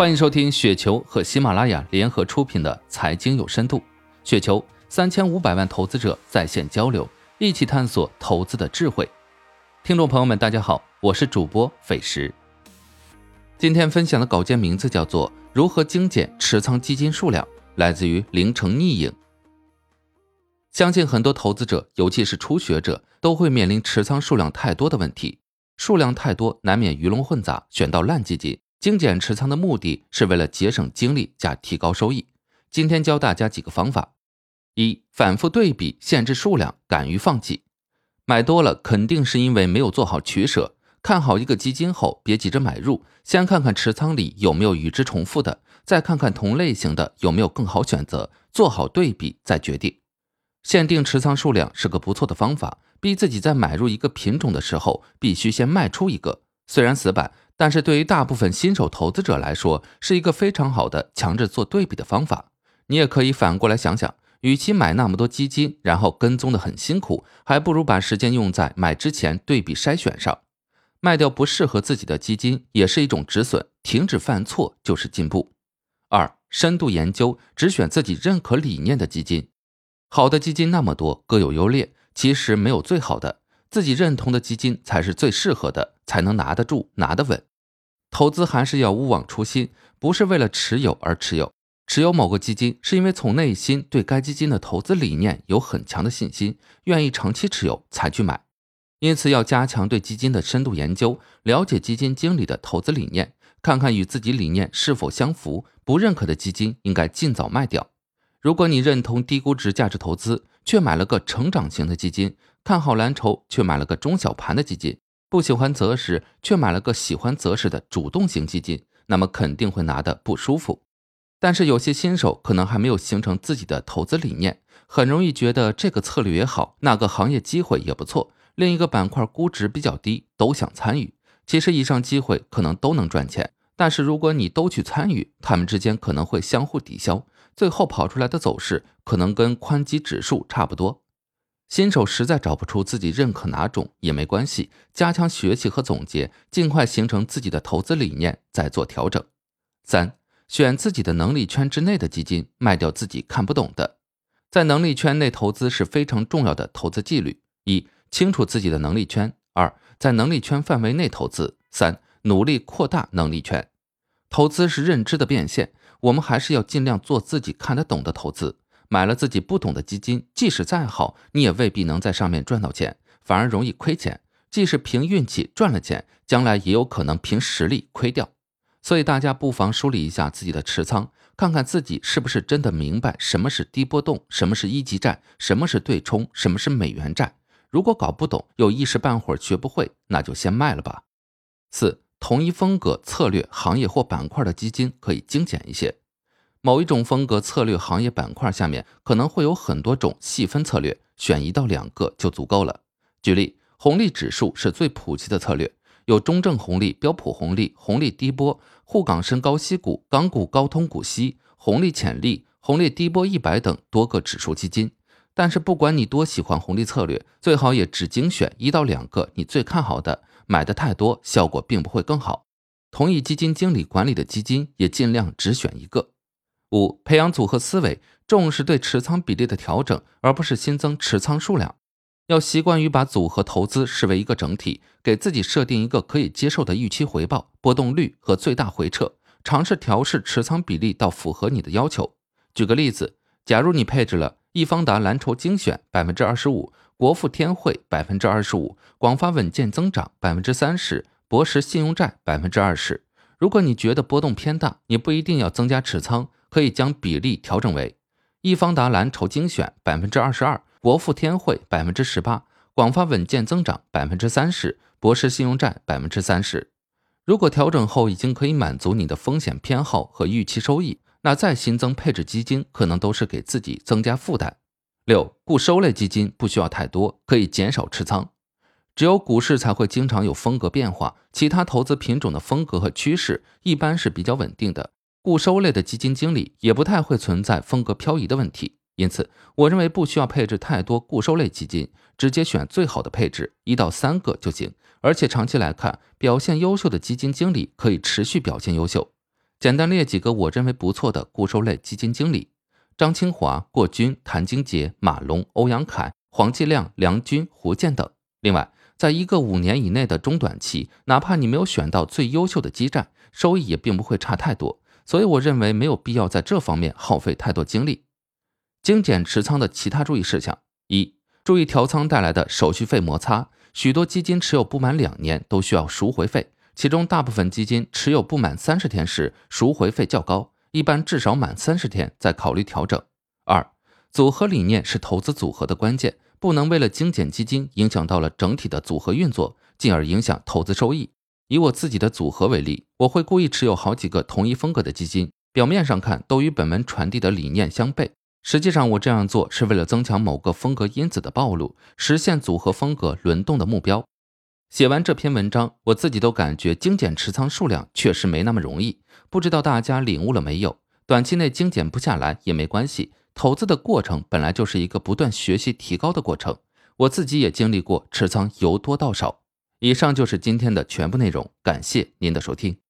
欢迎收听雪球和喜马拉雅联合出品的《财经有深度》，雪球三千五百万投资者在线交流，一起探索投资的智慧。听众朋友们，大家好，我是主播斐石。今天分享的稿件名字叫做《如何精简持仓基金数量》，来自于凌城逆影。相信很多投资者，尤其是初学者，都会面临持仓数量太多的问题。数量太多，难免鱼龙混杂，选到烂基金。精简持仓的目的是为了节省精力加提高收益。今天教大家几个方法：一、反复对比，限制数量，敢于放弃。买多了肯定是因为没有做好取舍。看好一个基金后，别急着买入，先看看持仓里有没有与之重复的，再看看同类型的有没有更好选择，做好对比再决定。限定持仓数量是个不错的方法，逼自己在买入一个品种的时候，必须先卖出一个。虽然死板。但是对于大部分新手投资者来说，是一个非常好的强制做对比的方法。你也可以反过来想想，与其买那么多基金，然后跟踪的很辛苦，还不如把时间用在买之前对比筛选上。卖掉不适合自己的基金也是一种止损，停止犯错就是进步。二、深度研究，只选自己认可理念的基金。好的基金那么多，各有优劣，其实没有最好的，自己认同的基金才是最适合的，才能拿得住，拿得稳。投资还是要勿忘初心，不是为了持有而持有。持有某个基金，是因为从内心对该基金的投资理念有很强的信心，愿意长期持有才去买。因此，要加强对基金的深度研究，了解基金经理的投资理念，看看与自己理念是否相符。不认可的基金，应该尽早卖掉。如果你认同低估值价值投资，却买了个成长型的基金；看好蓝筹，却买了个中小盘的基金。不喜欢择时，却买了个喜欢择时的主动型基金，那么肯定会拿的不舒服。但是有些新手可能还没有形成自己的投资理念，很容易觉得这个策略也好，那个行业机会也不错，另一个板块估值比较低，都想参与。其实以上机会可能都能赚钱，但是如果你都去参与，他们之间可能会相互抵消，最后跑出来的走势可能跟宽基指数差不多。新手实在找不出自己认可哪种也没关系，加强学习和总结，尽快形成自己的投资理念，再做调整。三、选自己的能力圈之内的基金，卖掉自己看不懂的。在能力圈内投资是非常重要的投资纪律：一、清楚自己的能力圈；二、在能力圈范围内投资；三、努力扩大能力圈。投资是认知的变现，我们还是要尽量做自己看得懂的投资。买了自己不懂的基金，即使再好，你也未必能在上面赚到钱，反而容易亏钱。即使凭运气赚了钱，将来也有可能凭实力亏掉。所以大家不妨梳理一下自己的持仓，看看自己是不是真的明白什么是低波动，什么是一级债，什么是对冲，什么是美元债。如果搞不懂，又一时半会儿学不会，那就先卖了吧。四，同一风格、策略、行业或板块的基金可以精简一些。某一种风格、策略、行业板块下面可能会有很多种细分策略，选一到两个就足够了。举例，红利指数是最普及的策略，有中证红利、标普红利、红利低波、沪港深高息股、港股高通股息、红利潜力、红利低波一百等多个指数基金。但是不管你多喜欢红利策略，最好也只精选一到两个你最看好的，买的太多效果并不会更好。同一基金经理管理的基金也尽量只选一个。五、培养组合思维，重视对持仓比例的调整，而不是新增持仓数量。要习惯于把组合投资视为一个整体，给自己设定一个可以接受的预期回报、波动率和最大回撤，尝试调试持仓比例到符合你的要求。举个例子，假如你配置了易方达蓝筹精选百分之二十五，国富天惠百分之二十五，广发稳健增长百分之三十，博时信用债百分之二十。如果你觉得波动偏大，你不一定要增加持仓。可以将比例调整为易方达蓝筹精选百分之二十二，国富天惠百分之十八，广发稳健增长百分之三十，博时信用债百分之三十。如果调整后已经可以满足你的风险偏好和预期收益，那再新增配置基金可能都是给自己增加负担。六，固收类基金不需要太多，可以减少持仓。只有股市才会经常有风格变化，其他投资品种的风格和趋势一般是比较稳定的。固收类的基金经理也不太会存在风格漂移的问题，因此我认为不需要配置太多固收类基金，直接选最好的配置一到三个就行。而且长期来看，表现优秀的基金经理可以持续表现优秀。简单列几个我认为不错的固收类基金经理：张清华、郭军、谭金杰、马龙、欧阳凯、黄继亮、梁军、胡建等。另外，在一个五年以内的中短期，哪怕你没有选到最优秀的基站，收益也并不会差太多。所以，我认为没有必要在这方面耗费太多精力。精简持仓的其他注意事项：一、注意调仓带来的手续费摩擦。许多基金持有不满两年都需要赎回费。其中大部分基金持有不满三十天时，赎回费较高，一般至少满三十天再考虑调整。二、组合理念是投资组合的关键，不能为了精简基金影响到了整体的组合运作，进而影响投资收益。以我自己的组合为例，我会故意持有好几个同一风格的基金，表面上看都与本文传递的理念相悖，实际上我这样做是为了增强某个风格因子的暴露，实现组合风格轮动的目标。写完这篇文章，我自己都感觉精简持仓数量确实没那么容易。不知道大家领悟了没有？短期内精简不下来也没关系，投资的过程本来就是一个不断学习提高的过程。我自己也经历过持仓由多到少。以上就是今天的全部内容，感谢您的收听。